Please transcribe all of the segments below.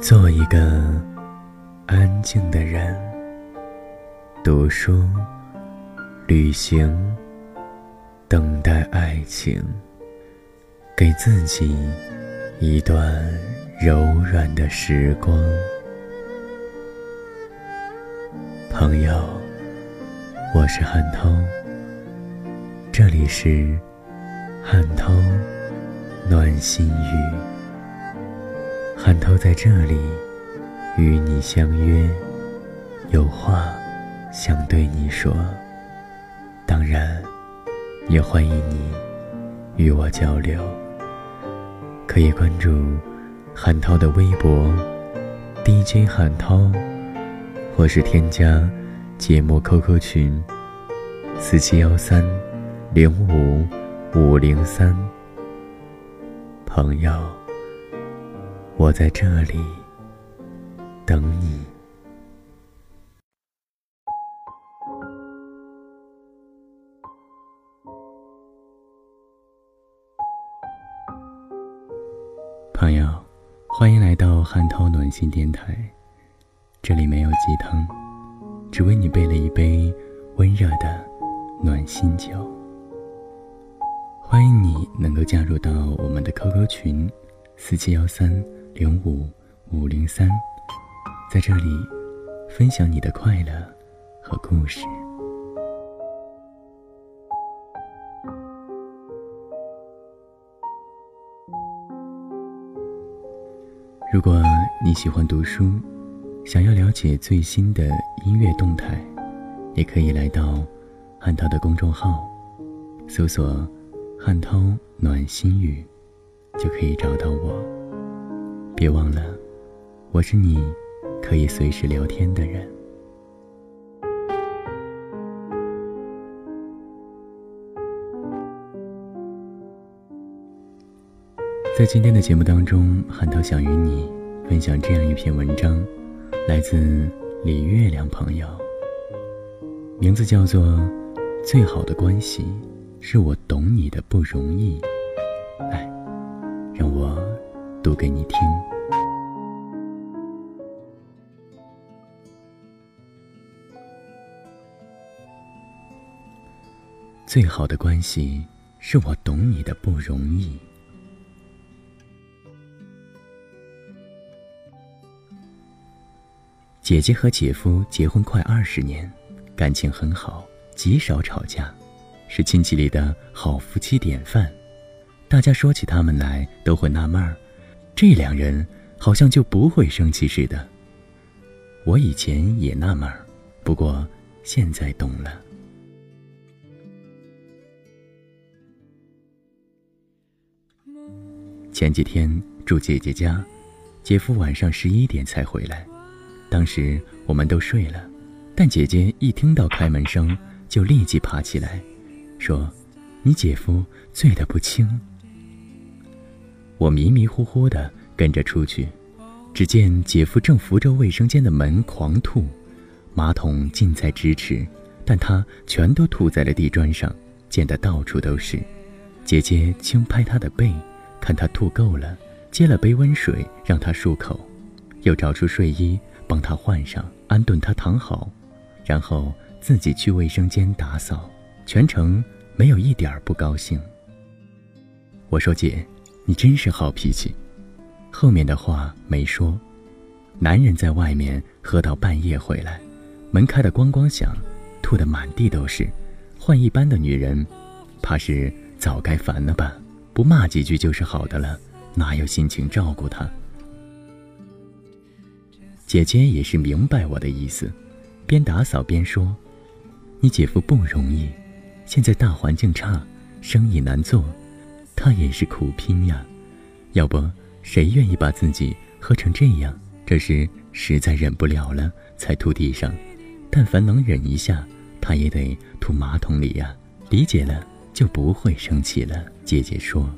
做一个安静的人，读书、旅行，等待爱情，给自己一段柔软的时光。朋友，我是汉涛，这里是汉涛暖心语。汉涛在这里与你相约，有话想对你说。当然，也欢迎你与我交流。可以关注汉涛的微博 DJ 汉涛，或是添加节目 QQ 群四七幺三零五五零三。朋友。我在这里等你，朋友，欢迎来到汉涛暖心电台。这里没有鸡汤，只为你备了一杯温热的暖心酒。欢迎你能够加入到我们的 QQ 群四七幺三。零五五零三，在这里分享你的快乐和故事。如果你喜欢读书，想要了解最新的音乐动态，也可以来到汉涛的公众号，搜索“汉涛暖心语”，就可以找到我。别忘了，我是你可以随时聊天的人。在今天的节目当中，韩涛想与你分享这样一篇文章，来自李月亮朋友，名字叫做《最好的关系是我懂你的不容易》。来，让我读给你听。最好的关系是我懂你的不容易。姐姐和姐夫结婚快二十年，感情很好，极少吵架，是亲戚里的好夫妻典范。大家说起他们来都会纳闷儿，这两人好像就不会生气似的。我以前也纳闷儿，不过现在懂了。前几天住姐姐家，姐夫晚上十一点才回来。当时我们都睡了，但姐姐一听到开门声，就立即爬起来，说：“你姐夫醉得不轻。”我迷迷糊糊的跟着出去，只见姐夫正扶着卫生间的门狂吐，马桶近在咫尺，但他全都吐在了地砖上，溅得到处都是。姐姐轻拍他的背。看他吐够了，接了杯温水让他漱口，又找出睡衣帮他换上，安顿他躺好，然后自己去卫生间打扫，全程没有一点不高兴。我说姐，你真是好脾气。后面的话没说。男人在外面喝到半夜回来，门开得咣咣响，吐得满地都是，换一般的女人，怕是早该烦了吧。不骂几句就是好的了，哪有心情照顾他？姐姐也是明白我的意思，边打扫边说：“你姐夫不容易，现在大环境差，生意难做，他也是苦拼呀。要不谁愿意把自己喝成这样？这是实在忍不了了才吐地上，但凡能忍一下，他也得吐马桶里呀。理解了。”就不会生气了。姐姐说：“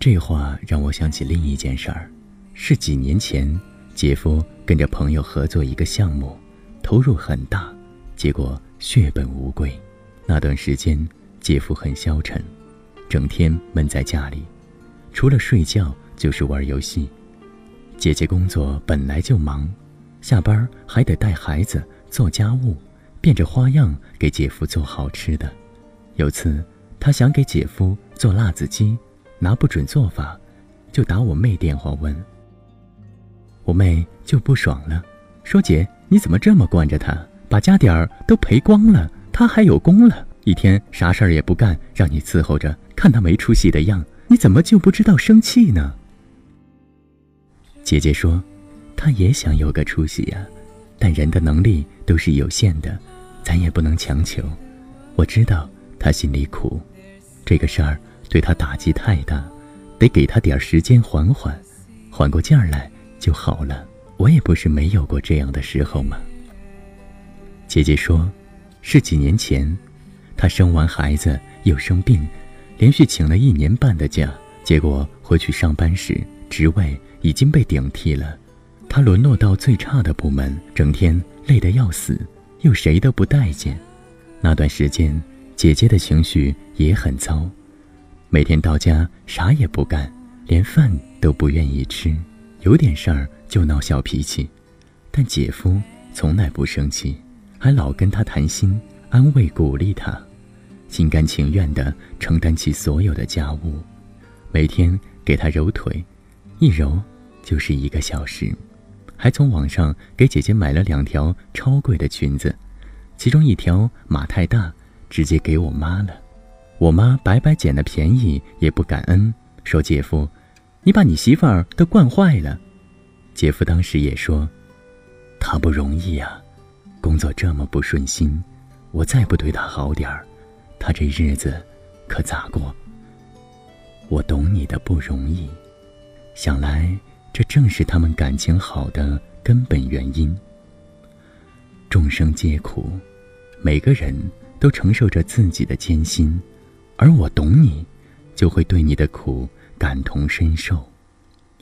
这话让我想起另一件事儿，是几年前，姐夫跟着朋友合作一个项目，投入很大，结果血本无归。那段时间，姐夫很消沉，整天闷在家里，除了睡觉就是玩游戏。姐姐工作本来就忙，下班还得带孩子、做家务，变着花样给姐夫做好吃的。有次，她想给姐夫做辣子鸡，拿不准做法，就打我妹电话问。我妹就不爽了，说：“姐，你怎么这么惯着他，把家底儿都赔光了，他还有功了，一天啥事儿也不干，让你伺候着，看他没出息的样，你怎么就不知道生气呢？”姐姐说：“他也想有个出息呀，但人的能力都是有限的，咱也不能强求。我知道他心里苦，这个事儿对他打击太大，得给他点时间缓缓，缓过劲儿来就好了。我也不是没有过这样的时候嘛。”姐姐说：“是几年前，她生完孩子又生病，连续请了一年半的假，结果回去上班时，职位……”已经被顶替了，她沦落到最差的部门，整天累得要死，又谁都不待见。那段时间，姐姐的情绪也很糟，每天到家啥也不干，连饭都不愿意吃，有点事儿就闹小脾气。但姐夫从来不生气，还老跟他谈心，安慰鼓励他，心甘情愿地承担起所有的家务，每天给他揉腿，一揉。就是一个小时，还从网上给姐姐买了两条超贵的裙子，其中一条码太大，直接给我妈了。我妈白白捡了便宜也不感恩，说：“姐夫，你把你媳妇儿都惯坏了。”姐夫当时也说：“她不容易呀，工作这么不顺心，我再不对他好点儿，他这日子可咋过？”我懂你的不容易，想来。这正是他们感情好的根本原因。众生皆苦，每个人都承受着自己的艰辛，而我懂你，就会对你的苦感同身受。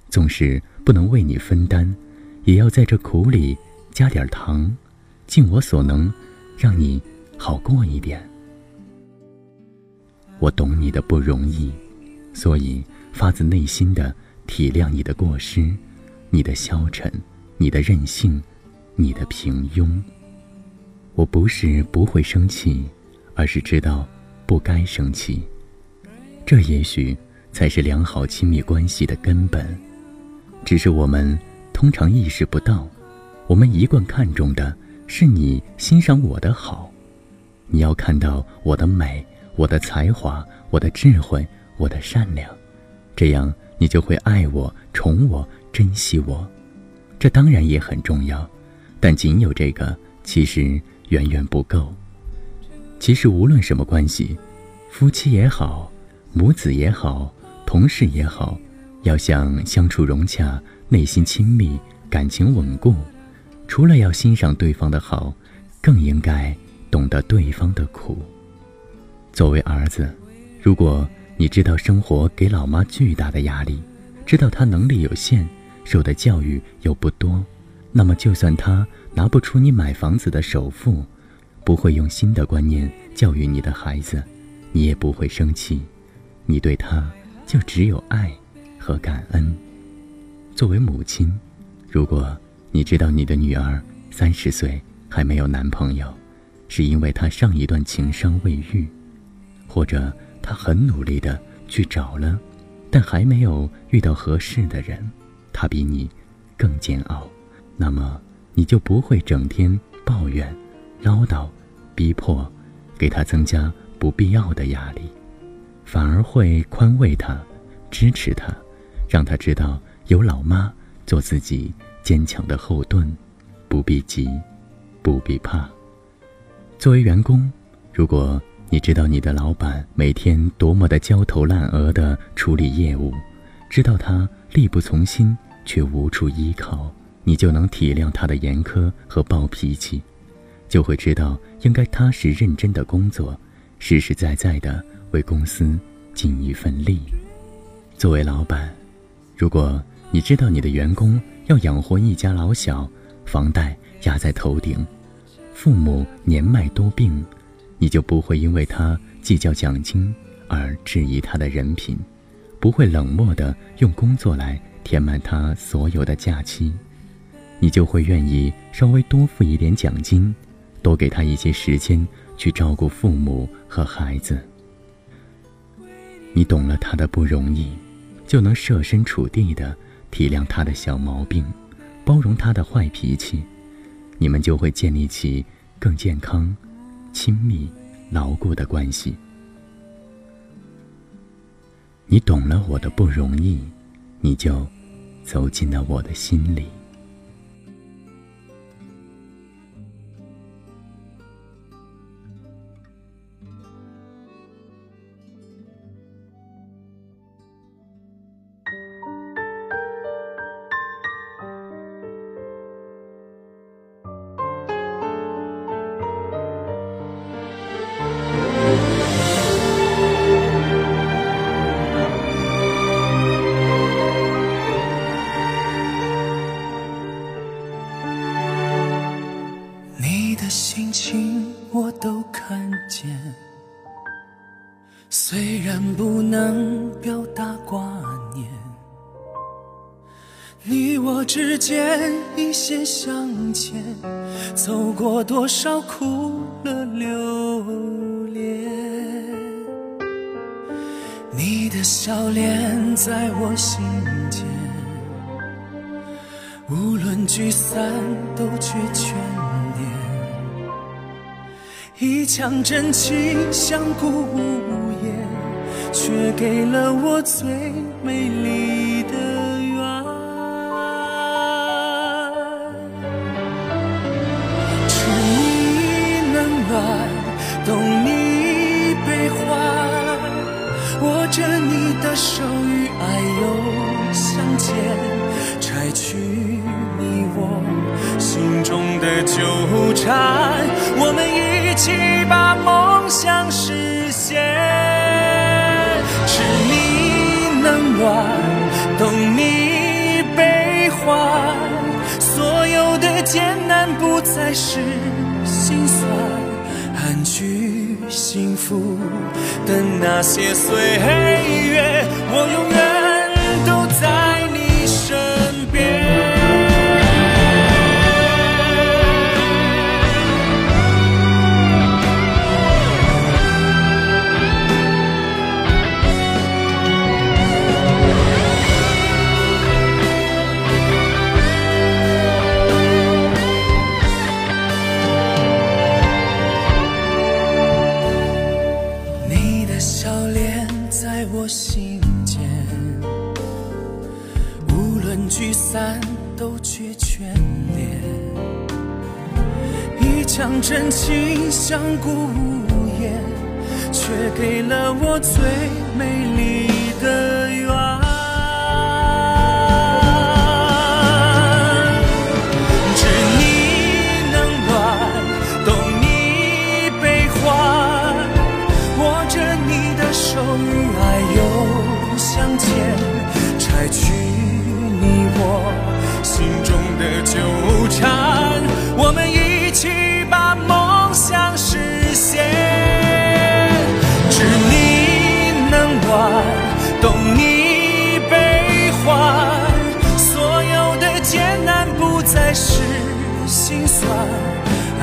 纵使不能为你分担，也要在这苦里加点糖，尽我所能，让你好过一点。我懂你的不容易，所以发自内心的。体谅你的过失，你的消沉，你的任性，你的平庸。我不是不会生气，而是知道不该生气。这也许才是良好亲密关系的根本。只是我们通常意识不到，我们一贯看重的是你欣赏我的好，你要看到我的美，我的才华，我的智慧，我的善良，这样。你就会爱我、宠我、珍惜我，这当然也很重要，但仅有这个其实远远不够。其实无论什么关系，夫妻也好，母子也好，同事也好，要想相处融洽、内心亲密、感情稳固，除了要欣赏对方的好，更应该懂得对方的苦。作为儿子，如果。你知道生活给老妈巨大的压力，知道她能力有限，受的教育又不多，那么就算她拿不出你买房子的首付，不会用新的观念教育你的孩子，你也不会生气，你对她就只有爱和感恩。作为母亲，如果你知道你的女儿三十岁还没有男朋友，是因为她上一段情伤未愈，或者。她很努力的去找了，但还没有遇到合适的人。她比你更煎熬，那么你就不会整天抱怨、唠叨、逼迫，给她增加不必要的压力，反而会宽慰她、支持她，让她知道有老妈做自己坚强的后盾，不必急，不必怕。作为员工，如果。你知道你的老板每天多么的焦头烂额的处理业务，知道他力不从心却无处依靠，你就能体谅他的严苛和暴脾气，就会知道应该踏实认真的工作，实实在在的为公司尽一份力。作为老板，如果你知道你的员工要养活一家老小，房贷压在头顶，父母年迈多病。你就不会因为他计较奖金而质疑他的人品，不会冷漠的用工作来填满他所有的假期，你就会愿意稍微多付一点奖金，多给他一些时间去照顾父母和孩子。你懂了他的不容易，就能设身处地的体谅他的小毛病，包容他的坏脾气，你们就会建立起更健康、亲密、牢固的关系。你懂了我的不容易，你就走进了我的心里。虽然不能表达挂念，你我之间一线相牵，走过多少苦乐流连。你的笑脸在我心间，无论聚散都觉眷恋，一腔真情相顾无。却给了我最美丽的缘。知你冷暖，懂你悲欢，握着你的手与爱又相见，拆去你我心中的纠缠，我们一起把梦想实现艰难不再是心酸，安居幸福的那些岁月，我永远情相顾无言，却给了我最美丽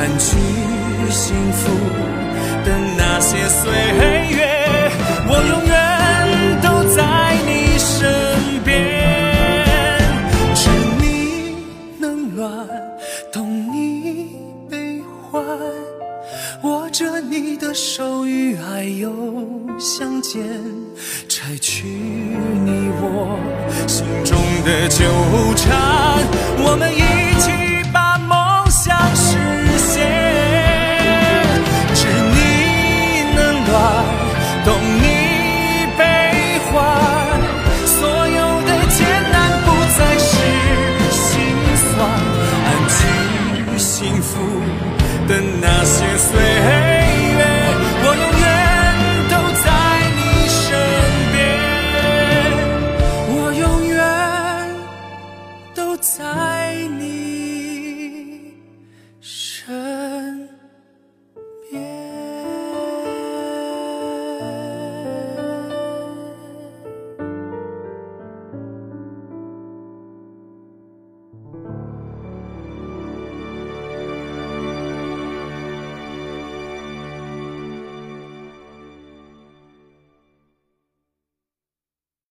安居幸福的那些岁月，我永远都在你身边。知你冷暖，懂你悲欢。握着你的手与爱又相见，拆去你我心中的纠缠。outside.